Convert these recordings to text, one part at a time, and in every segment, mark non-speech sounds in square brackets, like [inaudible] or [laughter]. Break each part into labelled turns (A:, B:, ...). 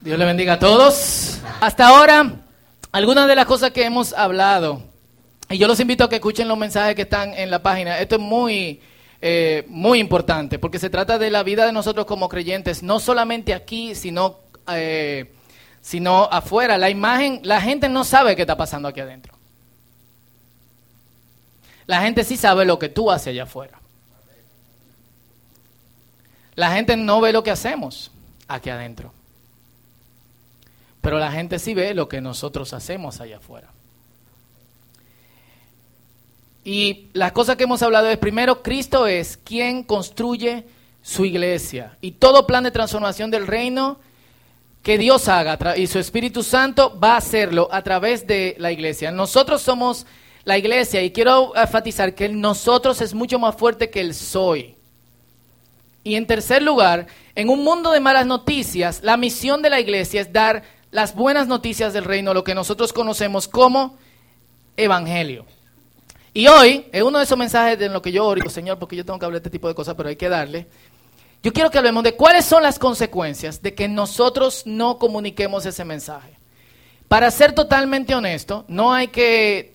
A: Dios le bendiga a todos. Hasta ahora, algunas de las cosas que hemos hablado, y yo los invito a que escuchen los mensajes que están en la página. Esto es muy, eh, muy importante, porque se trata de la vida de nosotros como creyentes, no solamente aquí, sino, eh, sino afuera. La imagen, la gente no sabe qué está pasando aquí adentro. La gente sí sabe lo que tú haces allá afuera. La gente no ve lo que hacemos aquí adentro. Pero la gente sí ve lo que nosotros hacemos allá afuera. Y las cosas que hemos hablado es, primero, Cristo es quien construye su iglesia. Y todo plan de transformación del reino que Dios haga y su Espíritu Santo va a hacerlo a través de la iglesia. Nosotros somos la iglesia y quiero enfatizar que el nosotros es mucho más fuerte que el soy. Y en tercer lugar, en un mundo de malas noticias, la misión de la iglesia es dar las buenas noticias del reino, lo que nosotros conocemos como evangelio. Y hoy, es uno de esos mensajes en lo que yo oro, Señor, porque yo tengo que hablar de este tipo de cosas, pero hay que darle. Yo quiero que hablemos de cuáles son las consecuencias de que nosotros no comuniquemos ese mensaje. Para ser totalmente honesto, no hay que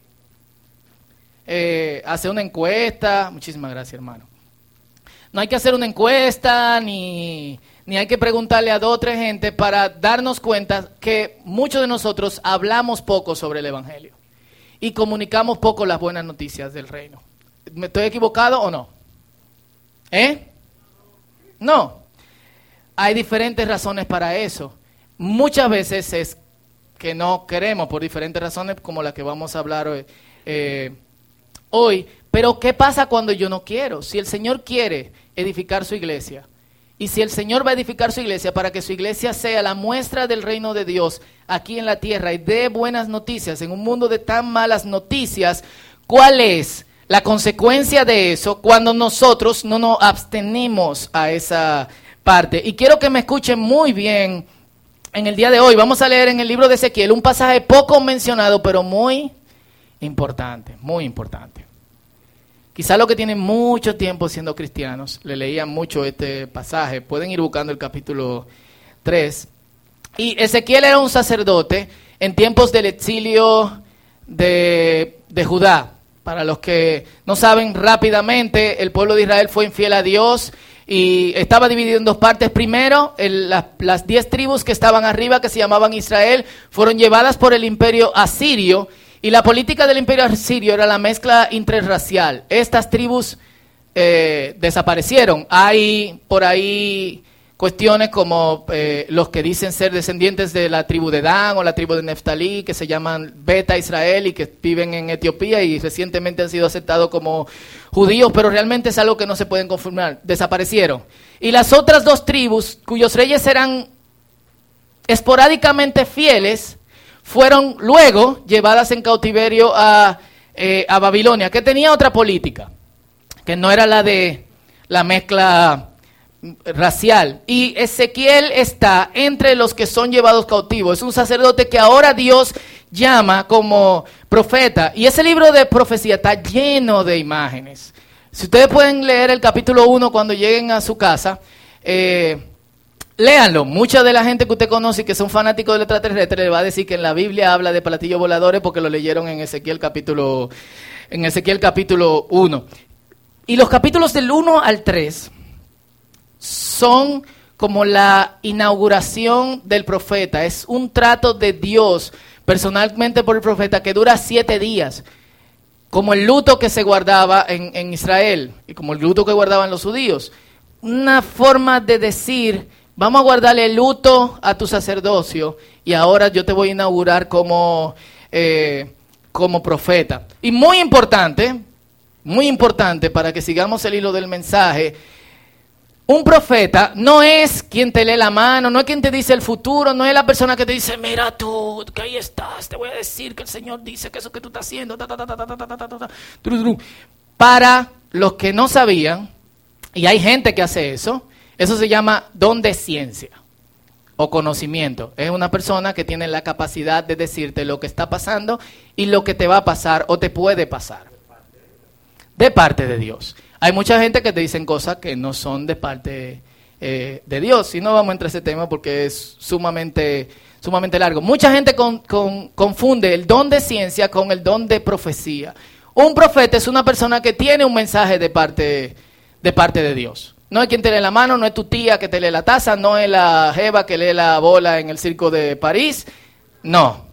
A: eh, hacer una encuesta. Muchísimas gracias, hermano. No hay que hacer una encuesta ni ni hay que preguntarle a dos o tres gente para darnos cuenta que muchos de nosotros hablamos poco sobre el Evangelio y comunicamos poco las buenas noticias del reino. ¿Me estoy equivocado o no? ¿Eh? No. Hay diferentes razones para eso. Muchas veces es que no queremos por diferentes razones como las que vamos a hablar hoy. Eh, hoy. Pero ¿qué pasa cuando yo no quiero? Si el Señor quiere edificar su iglesia, y si el Señor va a edificar su iglesia para que su iglesia sea la muestra del reino de Dios aquí en la tierra y dé buenas noticias en un mundo de tan malas noticias, ¿cuál es la consecuencia de eso cuando nosotros no nos abstenemos a esa parte? Y quiero que me escuchen muy bien en el día de hoy. Vamos a leer en el libro de Ezequiel un pasaje poco mencionado, pero muy importante, muy importante. Quizá los que tienen mucho tiempo siendo cristianos le leían mucho este pasaje. Pueden ir buscando el capítulo 3. Y Ezequiel era un sacerdote en tiempos del exilio de, Judá. Para los que no saben rápidamente, el pueblo de Israel fue infiel a Dios y estaba dividido en dos partes. Primero, las diez tribus que estaban arriba, que se llamaban Israel, fueron llevadas por el imperio asirio y la política del imperio asirio era la mezcla interracial. Estas tribus eh, desaparecieron. Hay por ahí cuestiones como eh, los que dicen ser descendientes de la tribu de Dan o la tribu de Neftalí, que se llaman Beta Israel y que viven en Etiopía y recientemente han sido aceptados como judíos, pero realmente es algo que no se pueden confirmar. Desaparecieron. Y las otras dos tribus, cuyos reyes eran esporádicamente fieles, fueron luego llevadas en cautiverio eh, a, Babilonia, que tenía otra política, que no era la de la mezcla racial. Y Ezequiel está entre los que son llevados cautivos. Es un sacerdote que ahora Dios llama como profeta. Y ese libro de profecía está lleno de imágenes. Si ustedes pueden leer el capítulo 1 cuando lleguen a su casa, eh, Léanlo. Mucha de la gente que usted conoce y que son fanáticos del extraterrestre le va a decir que en la Biblia habla de platillos voladores porque lo leyeron en Ezequiel capítulo, en Ezequiel capítulo 1. Y los capítulos del 1 al 3 son como la inauguración del profeta. Es un trato de Dios personalmente por el profeta que dura siete días. Como el luto que se guardaba en, en Israel y como el luto que guardaban los judíos. Una forma de decir Vamos a guardarle el luto a tu sacerdocio y ahora yo te voy a inaugurar como, eh, como profeta. Y muy importante, muy importante para que sigamos el hilo del mensaje, un profeta no es quien te lee la mano, no es quien te dice el futuro, no es la persona que te dice, mira tú, que ahí estás, te voy a decir que el Señor dice que eso que tú estás haciendo, para los que no sabían, y hay gente que hace eso, eso se llama don de ciencia o conocimiento. Es una persona que tiene la capacidad de decirte lo que está pasando y lo que te va a pasar o te puede pasar. De parte de Dios. Hay mucha gente que te dicen cosas que no son de parte eh, de Dios. Y no vamos a entrar a ese tema porque es sumamente, sumamente largo. Mucha gente confunde el don de ciencia con el don de profecía. Un profeta es una persona que tiene un mensaje de parte, de parte de Dios. No es quien te lee la mano, no es tu tía que te lee la taza, no es la jeva que lee la bola en el circo de París. No.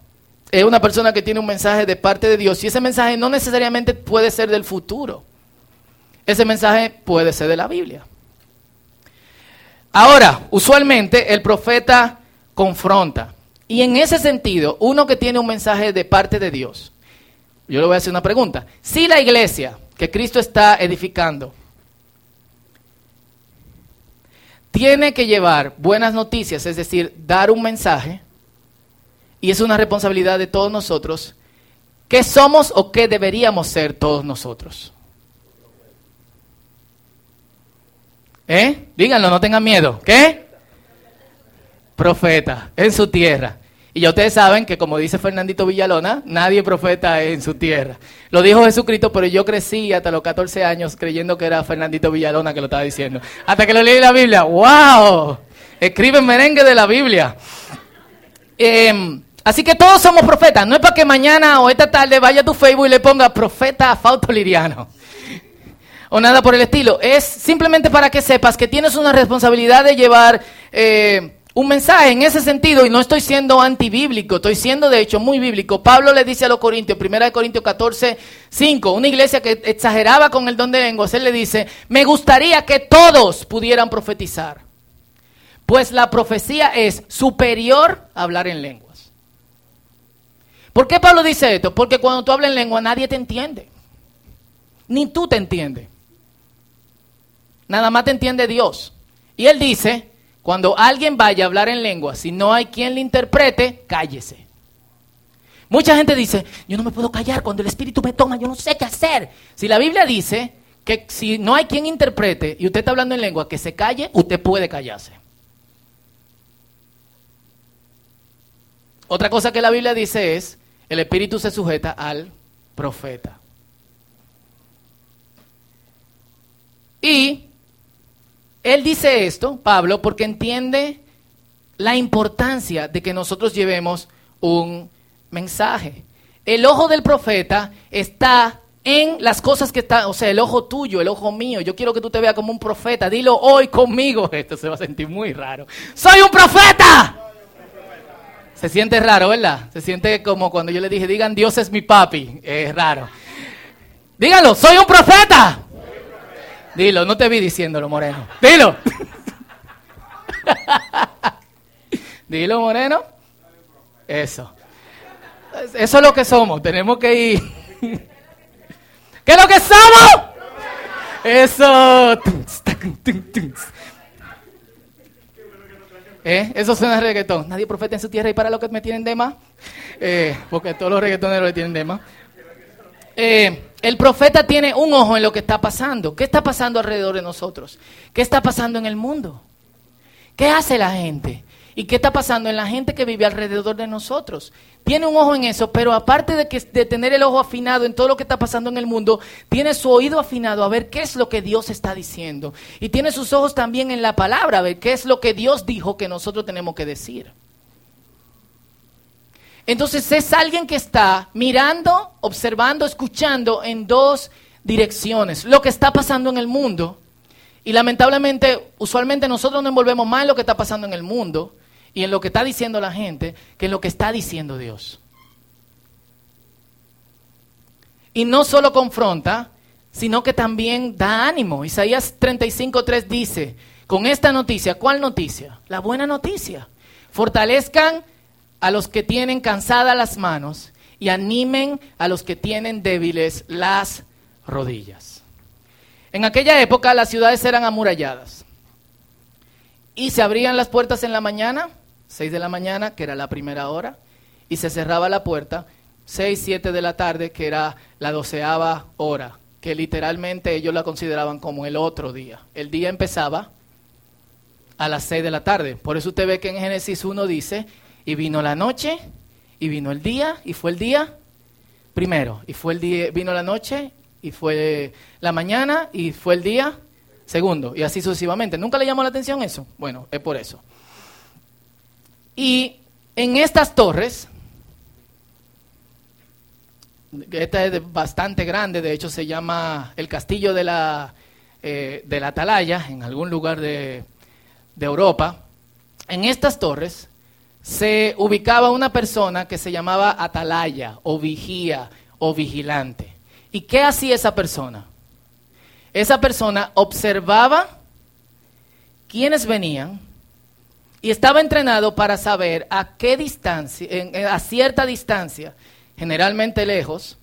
A: Es una persona que tiene un mensaje de parte de Dios y ese mensaje no necesariamente puede ser del futuro. Ese mensaje puede ser de la Biblia. Ahora, usualmente el profeta confronta. Y en ese sentido, uno que tiene un mensaje de parte de Dios, yo le voy a hacer una pregunta. Si la iglesia que Cristo está edificando tiene que llevar buenas noticias, es decir, dar un mensaje, y es una responsabilidad de todos nosotros, ¿qué somos o qué deberíamos ser todos nosotros? ¿Eh? Díganlo, no tengan miedo. ¿Qué? Profeta en su tierra. Y ya ustedes saben que como dice Fernandito Villalona, nadie profeta en su tierra. Lo dijo Jesucristo, pero yo crecí hasta los 14 años creyendo que era Fernandito Villalona que lo estaba diciendo. Hasta que lo leí en la Biblia. ¡Wow! Escribe merengue de la Biblia. Em, así que todos somos profetas. No es para que mañana o esta tarde vaya a tu Facebook y le ponga profeta Fausto Liriano o nada por el estilo. Es simplemente para que sepas que tienes una responsabilidad de llevar eh, un mensaje en ese sentido, y no estoy siendo antibíblico, estoy siendo de hecho muy bíblico. Pablo le dice a los Corintios, 1 Corintios 14, 5, una iglesia que exageraba con el don de lenguas, él le dice, me gustaría que todos pudieran profetizar, pues la profecía es superior a hablar en lenguas. ¿Por qué Pablo dice esto? Porque cuando tú hablas en lengua nadie te entiende, ni tú te entiendes. Nada más te entiende Dios. Y él dice, cuando alguien vaya a hablar en lengua, si no hay quien le interprete, cállese. Mucha gente dice, yo no me puedo callar cuando el Espíritu me toma, yo no sé qué hacer. Si la Biblia dice que si no hay quien interprete y usted está hablando en lengua, que se calle, usted puede callarse. Otra cosa que la Biblia dice es, el Espíritu se sujeta al profeta. Y él dice esto, Pablo, porque entiende la importancia de que nosotros llevemos un mensaje. El ojo del profeta está en las cosas que están, o sea, el ojo tuyo, el ojo mío. Yo quiero que tú te veas como un profeta. Dilo hoy conmigo. [laughs] Esto se va a sentir muy raro. ¡Soy un profeta! Se siente raro, ¿verdad? Se siente como cuando yo le dije, digan, Dios es mi papi. Es raro. Díganlo, soy un profeta. Dilo, no te vi diciéndolo, Moreno. Dilo. Dilo, Moreno. Eso. Eso es lo que somos. Tenemos que ir. ¿Qué es lo que somos? Eso. ¿Eh? Eso suena a reggaetón. Nadie profeta en su tierra y para lo que me tienen de más. Eh, porque todos los reggaetoneros le tienen de más. Eh, el profeta tiene un ojo en lo que está pasando. ¿Qué está pasando alrededor de nosotros? ¿Qué está pasando en el mundo? ¿Qué hace la gente? ¿Y qué está pasando en la gente que vive alrededor de nosotros? Tiene un ojo en eso, pero aparte de, que, de tener el ojo afinado en todo lo que está pasando en el mundo, tiene su oído afinado a ver qué es lo que Dios está diciendo. Y tiene sus ojos también en la palabra, a ver qué es lo que Dios dijo que nosotros tenemos que decir. Entonces es alguien que está mirando, observando, escuchando en dos direcciones. Lo que está pasando en el mundo. Y lamentablemente, usualmente nosotros nos envolvemos más en lo que está pasando en el mundo y en lo que está diciendo la gente que en lo que está diciendo Dios. Y no solo confronta, sino que también da ánimo. Isaías 35.3 dice, con esta noticia, ¿cuál noticia? La buena noticia. Fortalezcan a los que tienen cansadas las manos y animen a los que tienen débiles las rodillas. En aquella época las ciudades eran amuralladas y se abrían las puertas en la mañana, seis de la mañana, que era la primera hora, y se cerraba la puerta, seis, siete de la tarde, que era la doceava hora, que literalmente ellos la consideraban como el otro día. El día empezaba a las seis de la tarde. Por eso usted ve que en Génesis 1 dice y vino la noche, y vino el día, y fue el día primero, y fue el día, vino la noche, y fue la mañana, y fue el día segundo, y así sucesivamente. ¿Nunca le llamó la atención eso? Bueno, es por eso. Y en estas torres, esta es bastante grande, de hecho se llama el castillo de la, eh, de la Atalaya, en algún lugar de, de Europa. En estas torres se ubicaba una persona que se llamaba atalaya o vigía o vigilante. ¿Y qué hacía esa persona? Esa persona observaba quiénes venían y estaba entrenado para saber a qué distancia, a cierta distancia, generalmente lejos,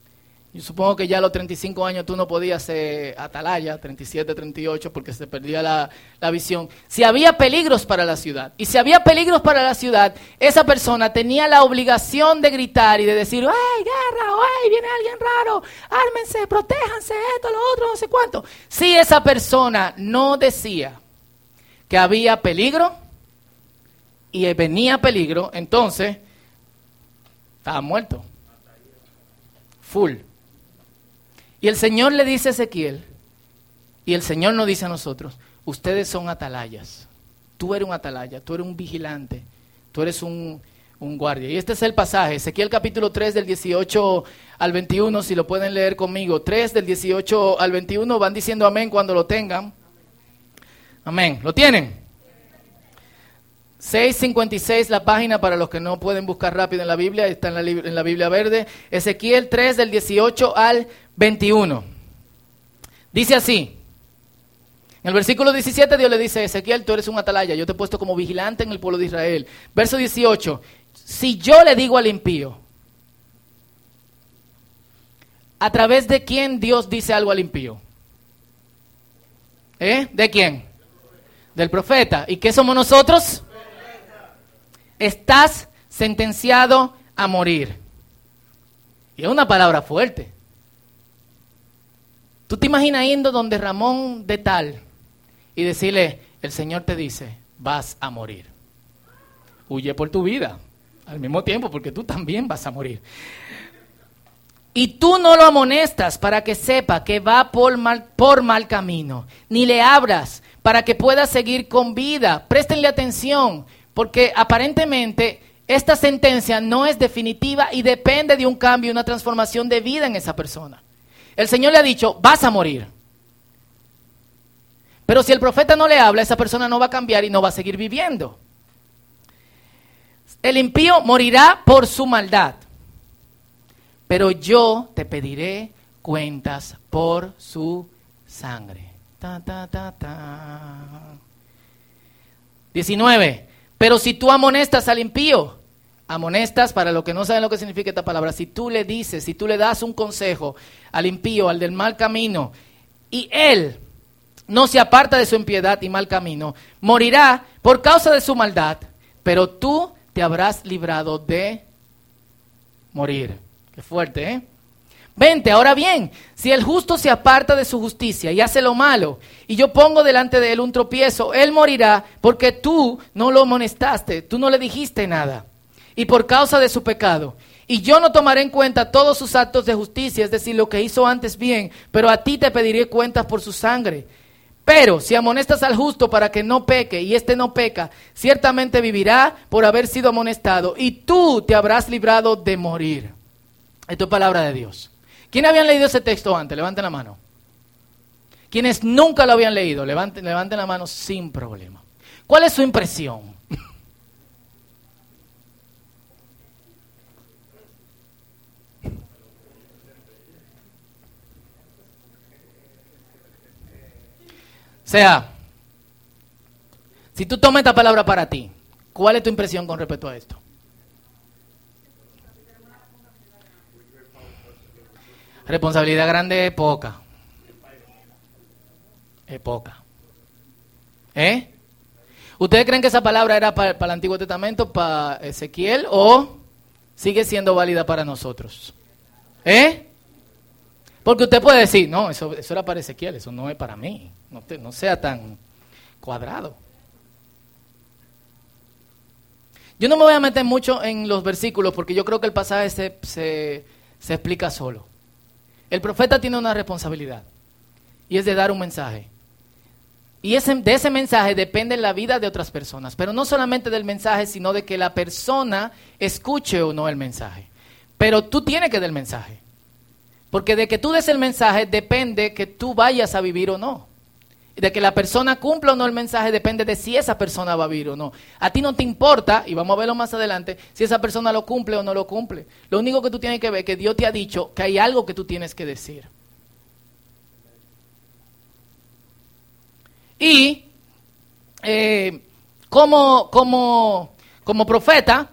A: yo supongo que ya a los 35 años tú no podías ser atalaya, 37, 38, porque se perdía la, visión. Si había peligros para la ciudad, y si había peligros para la ciudad, esa persona tenía la obligación de gritar y de decir, ¡ay, guerra! ¡ay, viene alguien raro! ¡Ármense, protéjanse, esto, lo otro, no sé cuánto! Si esa persona no decía que había peligro y venía peligro, entonces estaba muerto. Full. Y el Señor le dice a Ezequiel, y el Señor nos dice a nosotros, ustedes son atalayas. Tú eres un atalaya, tú eres un vigilante, tú eres un, guardia. Y este es el pasaje, Ezequiel capítulo 3 del 18 al 21, si lo pueden leer conmigo. 3 del 18 al 21, van diciendo amén cuando lo tengan. Amén. ¿Lo tienen? 6.56 la página para los que no pueden buscar rápido en la Biblia, está en la, Biblia verde. Ezequiel 3 del 18 al 21. Dice así. En el versículo 17 Dios le dice Ezequiel, tú eres un atalaya, yo te he puesto como vigilante en el pueblo de Israel. Verso 18, si yo le digo al impío, ¿a través de quién Dios dice algo al impío? ¿Eh? ¿De quién? Del profeta. ¿Y qué somos nosotros? Estás sentenciado a morir. Y es una palabra fuerte. ¿Tú te imaginas yendo donde Ramón de tal y decirle, el Señor te dice, vas a morir? Huye por tu vida al mismo tiempo porque tú también vas a morir. Y tú no lo amonestas para que sepa que va por mal, por mal camino, ni le abras para que pueda seguir con vida. Préstenle atención, porque aparentemente esta sentencia no es definitiva y depende de un cambio, una transformación de vida en esa persona. El Señor le ha dicho, vas a morir. Pero si el profeta no le habla, esa persona no va a cambiar y no va a seguir viviendo. El impío morirá por su maldad. Pero yo te pediré cuentas por su sangre. 19. Pero si tú amonestas al impío, amonestas, para los que no saben lo que significa esta palabra, si tú le dices, si tú le das un consejo al impío, al del mal camino, y él no se aparta de su impiedad y mal camino, morirá por causa de su maldad, pero tú te habrás librado de morir. Qué fuerte, ¿eh? Vente, ahora bien, si el justo se aparta de su justicia y hace lo malo, y yo pongo delante de él un tropiezo, él morirá porque tú no lo amonestaste, tú no le dijiste nada y por causa de su pecado. Y yo no tomaré en cuenta todos sus actos de justicia, es decir, lo que hizo antes bien, pero a ti te pediré cuentas por su sangre. Pero si amonestas al justo para que no peque y éste no peca, ciertamente vivirá por haber sido amonestado y tú te habrás librado de morir. Esto es palabra de Dios. ¿Quién habían leído ese texto antes? Levanten la mano. Quienes nunca lo habían leído, levanten, levanten la mano sin problema. ¿Cuál es su impresión? O [laughs] sea, si tú tomas esta palabra para ti, ¿cuál es tu impresión con respecto a esto? Responsabilidad grande es poca. Es poca. ¿Eh? ¿Ustedes creen que esa palabra era para, el Antiguo Testamento, para Ezequiel, o sigue siendo válida para nosotros? ¿Eh? Porque usted puede decir, no, eso, eso era para Ezequiel, eso no es para mí no, sea tan cuadrado. Yo no me voy a meter mucho en los versículos porque yo creo que el pasaje se, se, explica solo. El profeta tiene una responsabilidad y es de dar un mensaje. Y ese, de ese mensaje depende la vida de otras personas. Pero no solamente del mensaje, sino de que la persona escuche o no el mensaje. Pero tú tienes que dar el mensaje. Porque de que tú des el mensaje depende que tú vayas a vivir o no. De que la persona cumpla o no el mensaje depende de si esa persona va a vivir o no. A ti no te importa, y vamos a verlo más adelante, si esa persona lo cumple o no lo cumple. Lo único que tú tienes que ver es que Dios te ha dicho que hay algo que tú tienes que decir. Y eh, como, como, como profeta,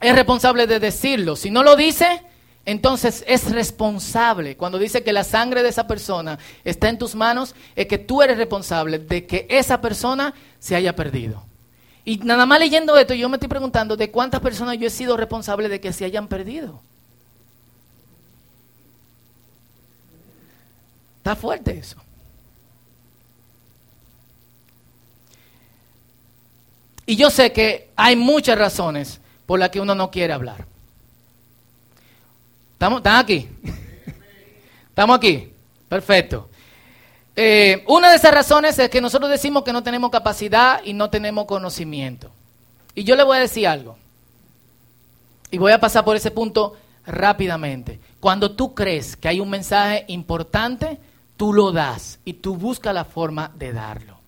A: es responsable de decirlo. Si no lo dice, entonces es responsable. Cuando dice que la sangre de esa persona está en tus manos, es que tú eres responsable de que esa persona se haya perdido. Y nada más leyendo esto, yo me estoy preguntando de cuántas personas yo he sido responsable de que se hayan perdido. Está fuerte eso. Y yo sé que hay muchas razones por las que uno no quiere hablar. ¿Estamos, ¿Están aquí? ¿Estamos aquí? Perfecto. Eh, una de esas razones es que nosotros decimos que no tenemos capacidad y no tenemos conocimiento. Y yo le voy a decir algo. Y voy a pasar por ese punto rápidamente. Cuando tú crees que hay un mensaje importante, tú lo das y tú buscas la forma de darlo.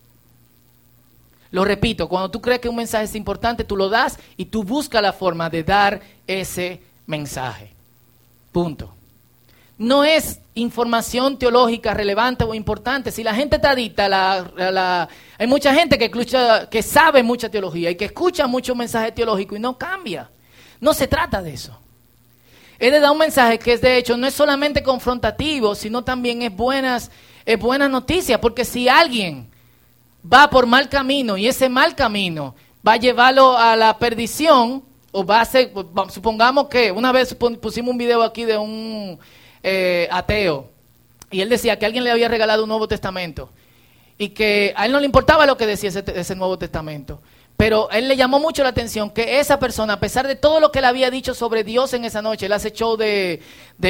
A: Lo repito, cuando tú crees que un mensaje es importante, tú lo das y tú buscas la forma de dar ese mensaje. Punto. No es información teológica relevante o importante. Si la gente está adicta, la, hay mucha gente que, escucha, que sabe mucha teología y que escucha muchos mensajes teológicos y no cambia. No se trata de eso. Es de dar un mensaje que es de hecho no es solamente confrontativo, sino también es buenas, es buena noticia, porque si alguien va por mal camino y ese mal camino va a llevarlo a la perdición, o va a ser, supongamos que una vez pusimos un video aquí de un eh, ateo y él decía que alguien le había regalado un Nuevo Testamento y que a él no le importaba lo que decía ese, ese Nuevo Testamento. Pero él le llamó mucho la atención que esa persona, a pesar de todo lo que le había dicho sobre Dios en esa noche, él hace show de,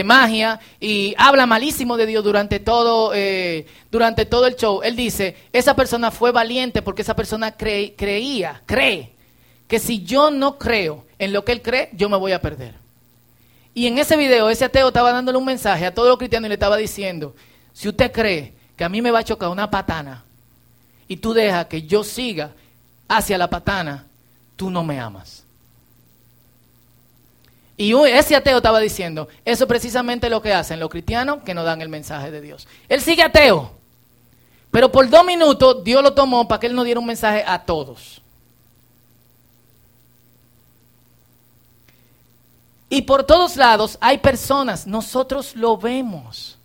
A: magia y habla malísimo de Dios durante todo, eh, durante todo el show. Él dice, esa persona fue valiente porque esa persona creía, cree que si yo no creo en lo que él cree, yo me voy a perder. Y en ese video, ese ateo estaba dándole un mensaje a todos los cristianos y le estaba diciendo, si usted cree que a mí me va a chocar una patana y tú dejas que yo siga hacia la patana, tú no me amas. Y ese ateo estaba diciendo, eso es precisamente lo que hacen los cristianos que no dan el mensaje de Dios. Él sigue ateo, pero por dos minutos Dios lo tomó para que él no diera un mensaje a todos. Y por todos lados hay personas, nosotros lo vemos.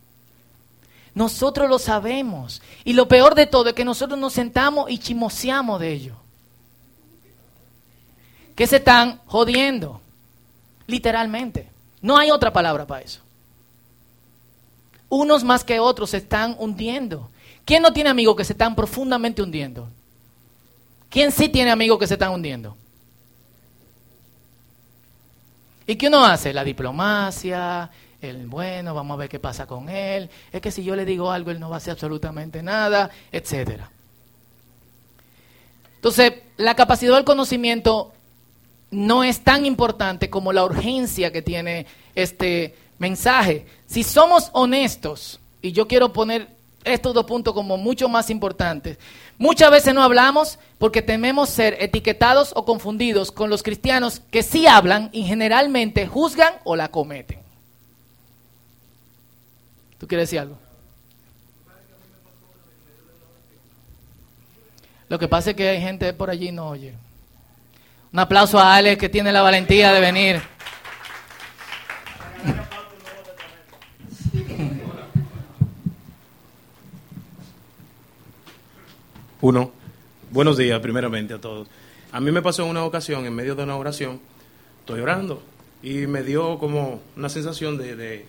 A: Nosotros lo sabemos. Y lo peor de todo es que nosotros nos sentamos y chimoseamos de ello. Que se están jodiendo. Literalmente. No hay otra palabra para eso. Unos más que otros se están hundiendo. ¿Quién no tiene amigos que se están profundamente hundiendo? ¿Quién sí tiene amigos que se están hundiendo? ¿Y qué uno hace? La diplomacia, el bueno, vamos a ver qué pasa con él. Es que si yo le digo algo, él no va a hacer absolutamente nada, etc. Entonces, la capacidad del conocimiento no es tan importante como la urgencia que tiene este mensaje. Si somos honestos, y yo quiero poner estos dos puntos como mucho más importantes. Muchas veces no hablamos porque tememos ser etiquetados o confundidos con los cristianos que sí hablan y generalmente juzgan o la cometen. ¿Tú quieres decir algo? Lo que pasa es que hay gente por allí no oye. Un aplauso a Alex que tiene la valentía de venir.
B: Uno, buenos días primeramente a todos. A mí me pasó en una ocasión, en medio de una oración, estoy orando y me dio como una sensación de, de,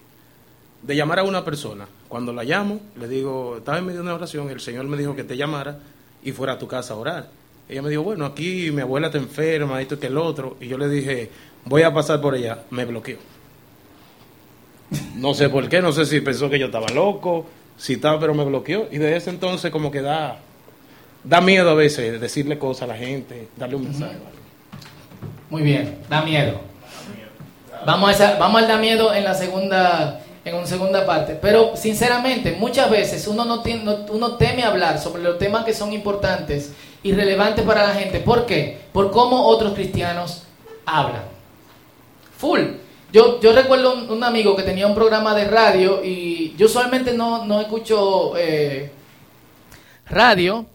B: llamar a una persona. Cuando la llamo, le digo, estaba en medio de una oración, el Señor me dijo que te llamara y fuera a tu casa a orar. Ella me dijo, bueno, aquí mi abuela está enferma, esto que el otro. Y yo le dije, voy a pasar por ella. Me bloqueó. No sé por qué, no sé si pensó que yo estaba loco, si estaba, pero me bloqueó. Y desde ese entonces como que da da miedo a veces decirle cosas a la gente, darle un mensaje.
A: Muy bien, da miedo. Vamos a, esa- vamos al da miedo en la segunda en una segunda parte. Pero sinceramente, muchas veces uno no tiene, no- uno teme hablar sobre los temas que son importantes y relevantes para la gente. ¿Por qué? Por cómo otros cristianos hablan. Full. Yo, yo recuerdo un, un amigo que tenía un programa de radio y yo usualmente no, no escucho eh, radio,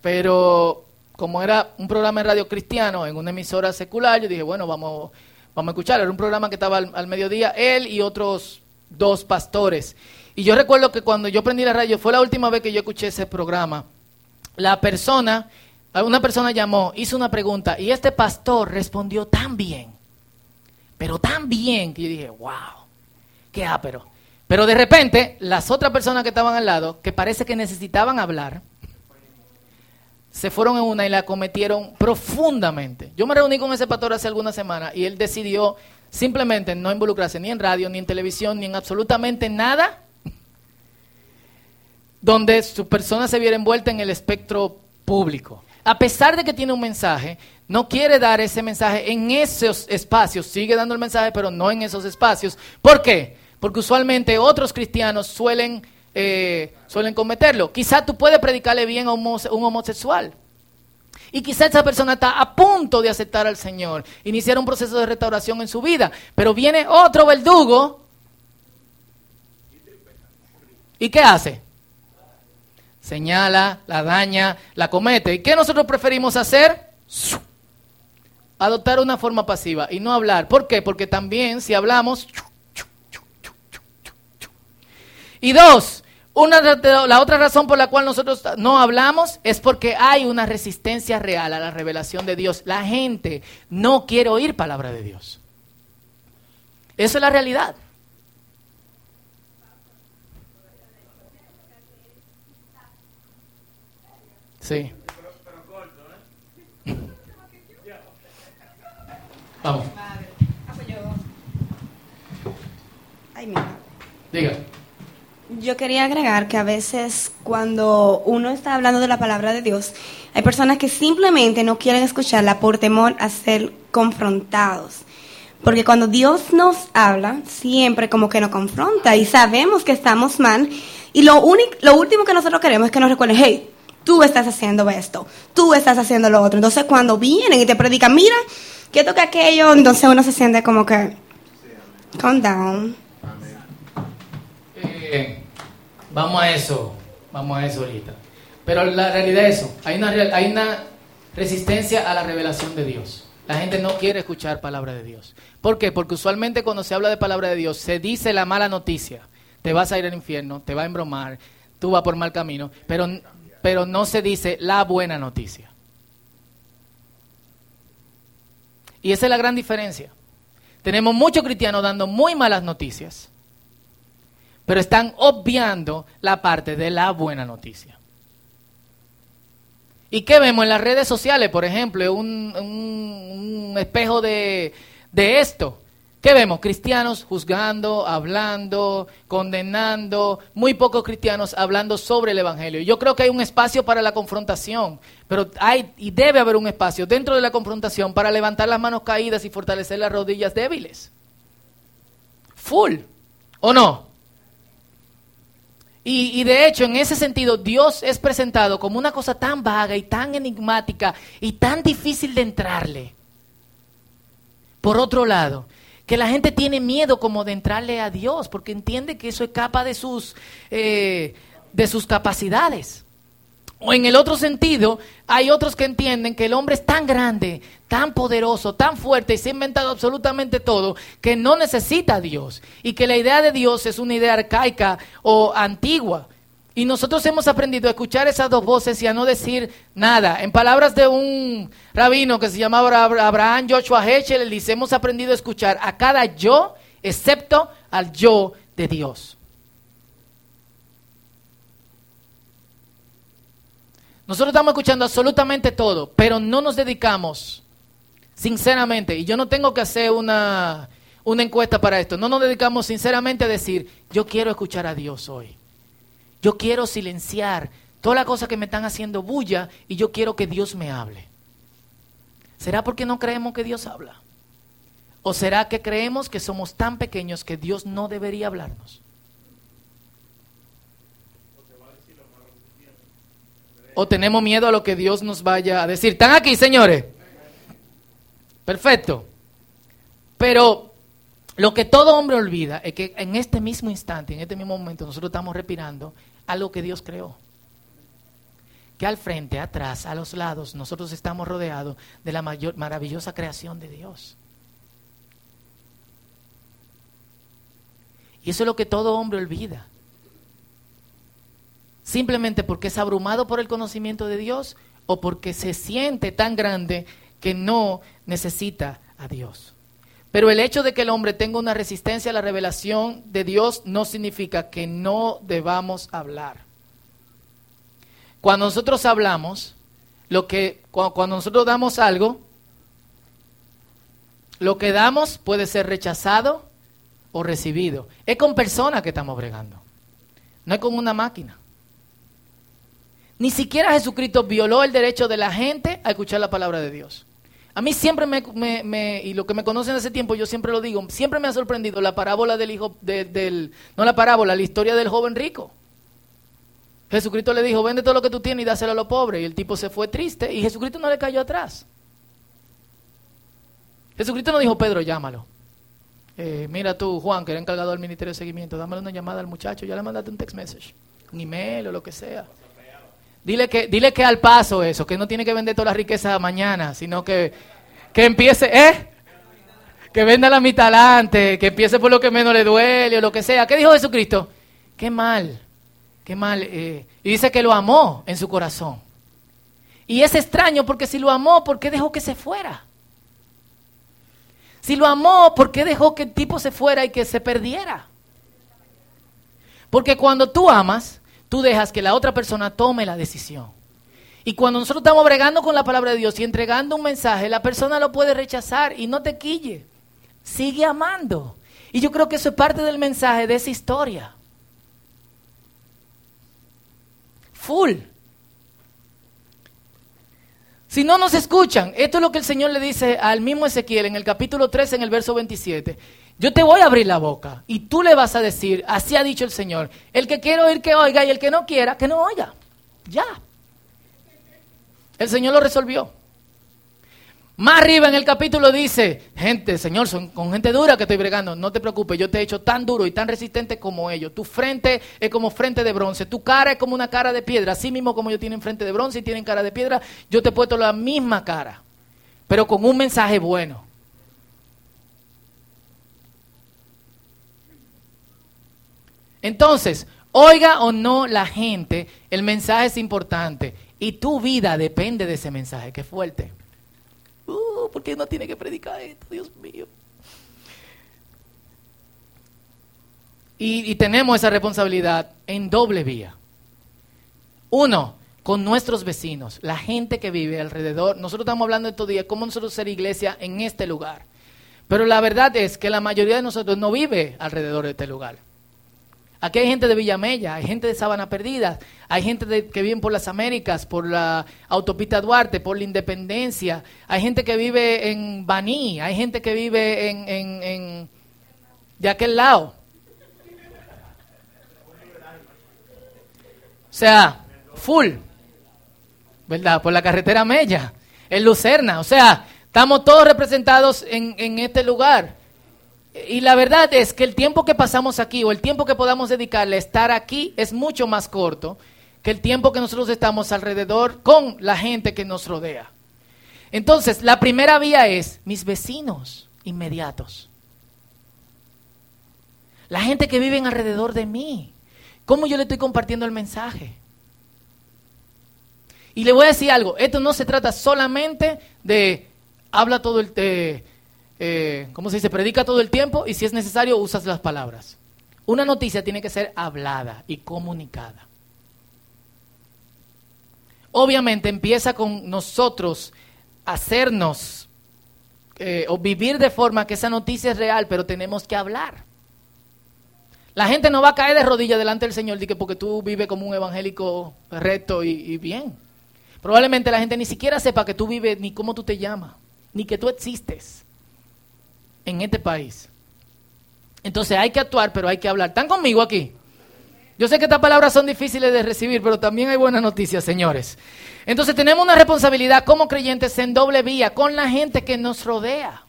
A: pero como era un programa de radio cristiano en una emisora secular, yo dije, bueno, vamos, vamos a escuchar. Era un programa que estaba al, al mediodía, él y otros dos pastores. Y yo recuerdo que cuando yo prendí la radio, fue la última vez que yo escuché ese programa. La persona, una persona llamó, hizo una pregunta y este pastor respondió tan bien, pero tan bien que yo dije, wow, qué ápero. Pero de repente, las otras personas que estaban al lado, que parece que necesitaban hablar, se fueron en una y la cometieron profundamente. Yo me reuní con ese pastor hace algunas semanas y él decidió simplemente no involucrarse ni en radio, ni en televisión, ni en absolutamente nada donde su persona se viera envuelta en el espectro público. A pesar de que tiene un mensaje, no quiere dar ese mensaje en esos espacios, sigue dando el mensaje, pero no en esos espacios. ¿Por qué? Porque usualmente otros cristianos suelen, eh, suelen cometerlo. Quizá tú puedes predicarle bien a un homosexual. Y quizá esa persona está a punto de aceptar al Señor, iniciar un proceso de restauración en su vida, pero viene otro verdugo. ¿Y qué hace? Señala, la daña, la comete. ¿Y qué nosotros preferimos hacer? Adoptar una forma pasiva y no hablar. ¿Por qué? Porque también si hablamos... Y dos, una, la otra razón por la cual nosotros no hablamos es porque hay una resistencia real a la revelación de Dios. La gente no quiere oír palabra de Dios. Eso es la realidad. Sí. [laughs] Vamos,
C: Ay, mira.
A: diga.
C: Yo quería agregar que a veces cuando uno está hablando de la palabra de Dios, hay personas que simplemente no quieren escucharla por temor a ser confrontados. Porque cuando Dios nos habla, siempre como que nos confronta y sabemos que estamos mal. Y lo, único, lo último que nosotros queremos es que nos recuerden, hey, tú estás haciendo esto, tú estás haciendo lo otro. Entonces cuando vienen y te predican, mira, que toca aquello, entonces uno se siente como que, calm down.
A: Eh, vamos a eso, vamos a eso ahorita. Pero la realidad es eso, hay una, resistencia a la revelación de Dios. La gente no quiere escuchar palabra de Dios. ¿Por qué? Porque usualmente cuando se habla de palabra de Dios se dice la mala noticia. Te vas a ir al infierno, te va a embromar, tú vas por mal camino, pero, pero no se dice la buena noticia. Y esa es la gran diferencia. Tenemos muchos cristianos dando muy malas noticias pero están obviando la parte de la buena noticia. ¿Y qué vemos en las redes sociales, por ejemplo? Un, espejo de, de esto. ¿Qué vemos? Cristianos juzgando, hablando, condenando, muy pocos cristianos hablando sobre el Evangelio. Yo creo que hay un espacio para la confrontación, pero hay y debe haber un espacio dentro de la confrontación para levantar las manos caídas y fortalecer las rodillas débiles. Full, ¿o no? Y, de hecho, en ese sentido, Dios es presentado como una cosa tan vaga y tan enigmática y tan difícil de entrarle. Por otro lado, que la gente tiene miedo como de entrarle a Dios, porque entiende que eso escapa de sus, eh, de sus capacidades. O en el otro sentido, hay otros que entienden que el hombre es tan grande, tan poderoso, tan fuerte y se ha inventado absolutamente todo que no necesita a Dios. Y que la idea de Dios es una idea arcaica o antigua. Y nosotros hemos aprendido a escuchar esas dos voces y a no decir nada. En palabras de un rabino que se llamaba Abraham Joshua Heschel, él dice, hemos aprendido a escuchar a cada yo excepto al yo de Dios. Nosotros estamos escuchando absolutamente todo, pero no nos dedicamos, sinceramente, y yo no tengo que hacer una, una encuesta para esto, no nos dedicamos sinceramente a decir, yo quiero escuchar a Dios hoy. Yo quiero silenciar Todas las cosas que me están haciendo bulla y yo quiero que Dios me hable. ¿Será porque no creemos que Dios habla? ¿O será que creemos que somos tan pequeños que Dios no debería hablarnos? ¿O tenemos miedo a lo que Dios nos vaya a decir? ¿Están aquí, señores? Perfecto. Pero lo que todo hombre olvida es que en este mismo instante, en este mismo momento, nosotros estamos respirando a lo que Dios creó que al frente, atrás, a los lados, nosotros estamos rodeados de la mayor, maravillosa creación de Dios. Y eso es lo que todo hombre olvida. Simplemente porque es abrumado por el conocimiento de Dios o porque se siente tan grande que no necesita a Dios. Pero el hecho de que el hombre tenga una resistencia a la revelación de Dios no significa que no debamos hablar. Cuando nosotros hablamos, lo que, cuando, nosotros damos algo, lo que damos puede ser rechazado o recibido. Es con personas que estamos bregando, no es con una máquina. Ni siquiera Jesucristo violó el derecho de la gente a escuchar la palabra de Dios. A mí siempre me, y lo que me conocen hace tiempo, yo siempre lo digo, siempre me ha sorprendido la parábola del hijo, del, no la parábola, la historia del joven rico. Jesucristo le dijo, vende todo lo que tú tienes y dáselo a los pobres. Y el tipo se fue triste y Jesucristo no le cayó atrás. Jesucristo no dijo, Pedro, llámalo. Eh, mira tú, Juan, que era encargado del ministerio de seguimiento, dámale una llamada al muchacho, ya le mandaste un text message, un email o lo que sea. Dile que, dile que al paso eso, que no tiene que vender toda la riqueza mañana, sino que, que empiece, ¿eh? Que venda la mitad adelante, que empiece por lo que menos le duele o lo que sea. ¿Qué dijo Jesucristo? Qué mal qué mal. Eh, y dice que lo amó en su corazón. Y es extraño porque si lo amó, ¿por qué dejó que se fuera? Si lo amó, ¿por qué dejó que el tipo se fuera y que se perdiera? Porque cuando tú amas, tú dejas que la otra persona tome la decisión. Y cuando nosotros estamos bregando con la palabra de Dios y entregando un mensaje, la persona lo puede rechazar y no te quille. Sigue amando. Y yo creo que eso es parte del mensaje de esa historia. full. Si no nos escuchan, esto es lo que el Señor le dice al mismo Ezequiel en el capítulo 13, en el verso 27. Yo te voy a abrir la boca y tú le vas a decir, así ha dicho el Señor, el que quiere oír que oiga y el que no quiera, que no oiga. Ya. El Señor lo resolvió. Más arriba en el capítulo dice, gente, Señor, son con gente dura que estoy bregando. No te preocupes, yo te he hecho tan duro y tan resistente como ellos. Tu frente es como frente de bronce, tu cara es como una cara de piedra. Así mismo como ellos tienen frente de bronce y tienen cara de piedra, yo te he puesto la misma cara, pero con un mensaje bueno. Entonces, oiga o no la gente, el mensaje es importante y tu vida depende de ese mensaje. Qué fuerte. Uh, ¿Por qué no tiene que predicar esto? Dios mío. Y, tenemos esa responsabilidad en doble vía. Uno, con nuestros vecinos, la gente que vive alrededor. Nosotros estamos hablando estos días cómo nosotros ser iglesia en este lugar. Pero la verdad es que la mayoría de nosotros no vive alrededor de este lugar. Aquí hay gente de Villamella, hay gente de Sabana Perdida, hay gente que vive por las Américas, por la autopista Duarte, por la Independencia, hay gente que vive en Baní, hay gente que vive en, en de aquel lado. O sea, full, ¿verdad? Por la carretera Mella, en Lucerna, o sea, estamos todos representados en, en este lugar. Y la verdad es que el tiempo que pasamos aquí o el tiempo que podamos dedicarle a estar aquí es mucho más corto que el tiempo que nosotros estamos alrededor con la gente que nos rodea. Entonces, la primera vía es mis vecinos inmediatos. La gente que vive alrededor de mí. ¿Cómo yo le estoy compartiendo el mensaje? Y le voy a decir algo, esto no se trata solamente de habla todo el... eh, ¿cómo se dice? Predica todo el tiempo y si es necesario usas las palabras. Una noticia tiene que ser hablada y comunicada. Obviamente empieza con nosotros hacernos eh, o vivir de forma que esa noticia es real, pero tenemos que hablar. La gente no va a caer de rodillas delante del Señor porque tú vives como un evangélico recto y, y bien. Probablemente la gente ni siquiera sepa que tú vives ni cómo tú te llamas, ni que tú existes en este país. Entonces hay que actuar, pero hay que hablar. ¿Están conmigo aquí? Yo sé que estas palabras son difíciles de recibir, pero también hay buenas noticias, señores. Entonces tenemos una responsabilidad como creyentes en doble vía con la gente que nos rodea.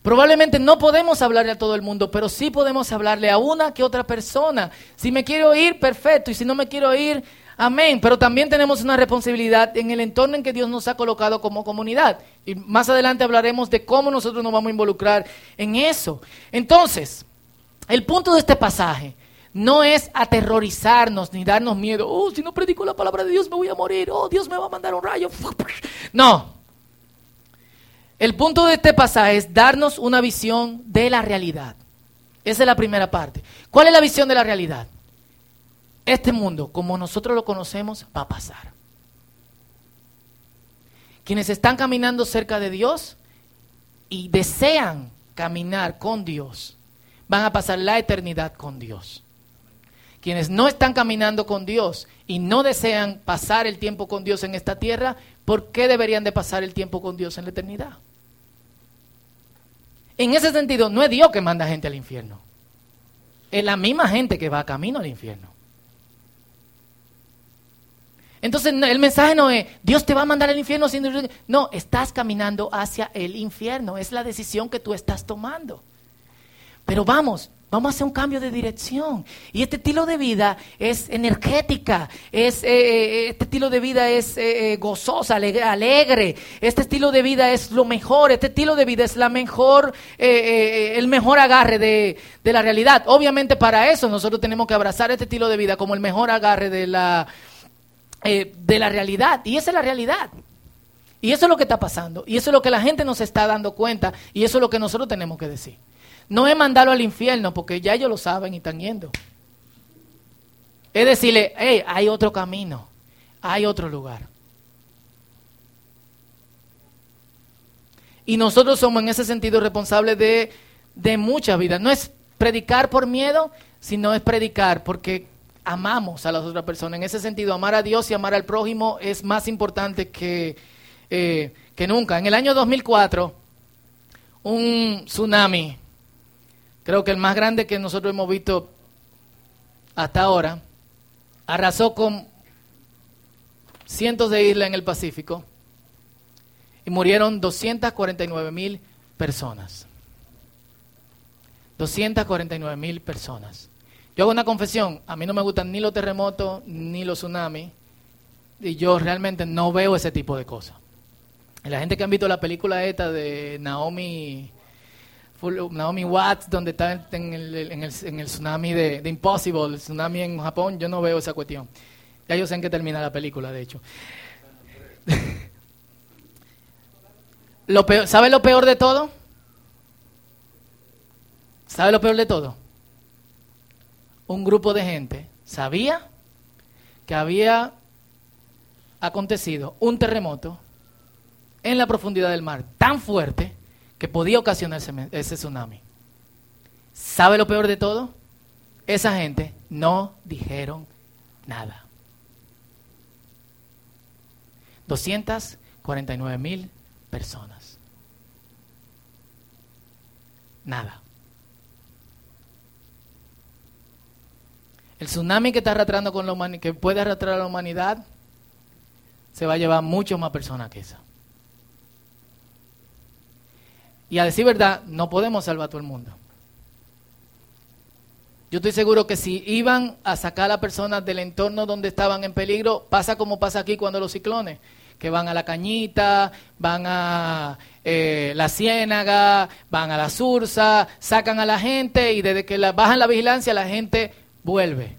A: Probablemente no podemos hablarle a todo el mundo, pero sí podemos hablarle a una que otra persona. Si me quiero ir, perfecto, y si no me quiero ir, amén. Pero también tenemos una responsabilidad en el entorno en que Dios nos ha colocado como comunidad. Y más adelante hablaremos de cómo nosotros nos vamos a involucrar en eso. Entonces, el punto de este pasaje no es aterrorizarnos ni darnos miedo. Oh, si no predico la palabra de Dios me voy a morir. Oh, Dios me va a mandar un rayo. [laughs] No. El punto de este pasaje es darnos una visión de la realidad. Esa es la primera parte. ¿Cuál es la visión de la realidad? Este mundo, como nosotros lo conocemos, va a pasar. Quienes están caminando cerca de Dios y desean caminar con Dios, van a pasar la eternidad con Dios. Quienes no están caminando con Dios y no desean pasar el tiempo con Dios en esta tierra, ¿por qué deberían de pasar el tiempo con Dios en la eternidad? En ese sentido, no es Dios que manda gente al infierno. Es la misma gente que va camino al infierno. Entonces el mensaje no es, Dios te va a mandar al infierno. No, estás caminando hacia el infierno. Es la decisión que tú estás tomando. Pero vamos, Vamos a hacer un cambio de dirección. Y este estilo de vida es energética, es, eh, eh, este estilo de vida es eh, gozosa, alegre, este estilo de vida es lo mejor, este estilo de vida es la mejor, el mejor agarre de, de, la realidad. Obviamente para eso nosotros tenemos que abrazar este estilo de vida como el mejor agarre de la, de la realidad. Y esa es la realidad. Y eso es lo que está pasando. Y eso es lo que la gente nos está dando cuenta. Y eso es lo que nosotros tenemos que decir. No es mandarlo al infierno, porque ya ellos lo saben y están yendo. Es decirle, hey, hay otro camino, hay otro lugar. Y nosotros somos en ese sentido responsables de, de muchas vidas. No es predicar por miedo, sino es predicar porque amamos a las otras personas. En ese sentido, amar a Dios y amar al prójimo es más importante que, eh, que nunca. En el año 2004, un tsunami creo que el más grande que nosotros hemos visto hasta ahora, arrasó con cientos de islas en el Pacífico y murieron 249 mil personas. 249 mil personas. Yo hago una confesión, a mí no me gustan ni los terremotos ni los tsunamis y yo realmente no veo ese tipo de cosas. la gente que han visto la película esta de Naomi Naomi Watts, donde está en el, tsunami de, Impossible, el tsunami en Japón, yo no veo esa cuestión. Ya yo sé en qué termina la película, de hecho. [laughs] lo ¿Sabe lo peor de todo? ¿Sabe lo peor de todo? Un grupo de gente sabía que había acontecido un terremoto en la profundidad del mar tan fuerte que podía ocasionar ese, tsunami. ¿Sabe lo peor de todo? Esa gente no dijeron nada. 249 mil personas. Nada. El tsunami que está arrastrando con la que puede arrastrar a la humanidad, se va a llevar mucho más personas que esa. Y a decir verdad, no podemos salvar a todo el mundo. Yo estoy seguro que si iban a sacar a las personas del entorno donde estaban en peligro, pasa como pasa aquí cuando los ciclones, que van a la cañita, van a eh, la ciénaga, van a la sursa, sacan a la gente y desde que la, bajan la vigilancia la gente vuelve.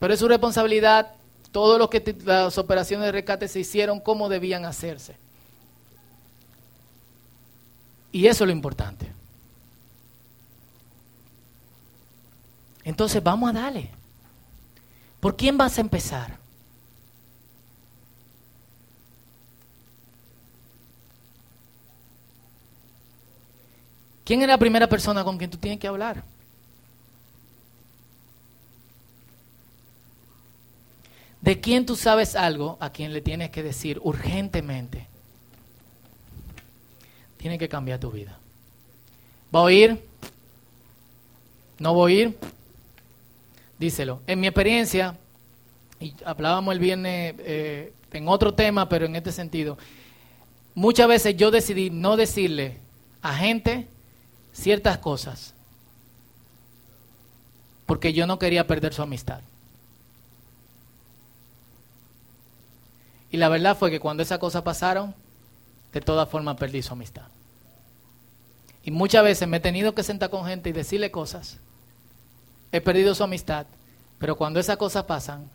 A: Pero es su responsabilidad, todo lo que las operaciones de rescate se hicieron como debían hacerse. Y eso es lo importante. Entonces vamos a darle. ¿Por quién vas a empezar? ¿Quién es la primera persona con quien tú tienes que hablar? ¿De quién tú sabes algo a quien le tienes que decir urgentemente? Tiene que cambiar tu vida. ¿Voy a ir? ¿No voy a ir? Díselo. En mi experiencia, y hablábamos el viernes eh, en otro tema, pero en este sentido, muchas veces yo decidí no decirle a gente ciertas cosas porque yo no quería perder su amistad. Y la verdad fue que cuando esas cosas pasaron, de todas formas perdí su amistad. Y muchas veces me he tenido que sentar con gente y decirle cosas. He perdido su amistad, pero cuando esas cosas pasan,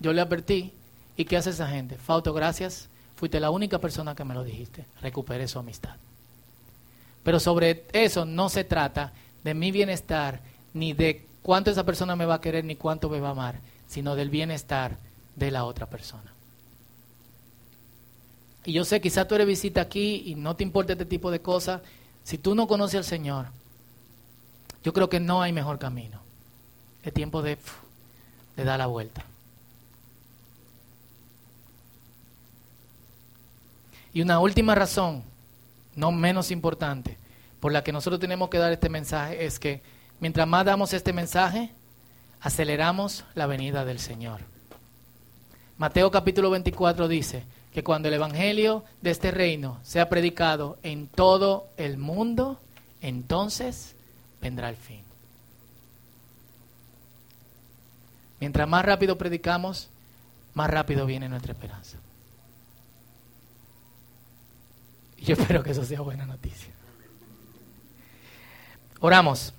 A: yo le advertí. ¿Y qué hace esa gente? Fauto, gracias. Fuiste la única persona que me lo dijiste. Recuperé su amistad. Pero sobre eso no se trata de mi bienestar, ni de cuánto esa persona me va a querer, ni cuánto me va a amar, sino del bienestar de la otra persona. Y yo sé, quizá tú eres visita aquí y no te importa este tipo de cosas. Si tú no conoces al Señor, yo creo que no hay mejor camino. Es tiempo de dar la vuelta. Y una última razón, no menos importante, por la que nosotros tenemos que dar este mensaje es que mientras más damos este mensaje, aceleramos la venida del Señor. Mateo capítulo 24 dice que cuando el Evangelio de este reino sea predicado en todo el mundo, entonces vendrá el fin. Mientras más rápido predicamos, más rápido viene nuestra esperanza. Y yo espero que eso sea buena noticia. Oramos.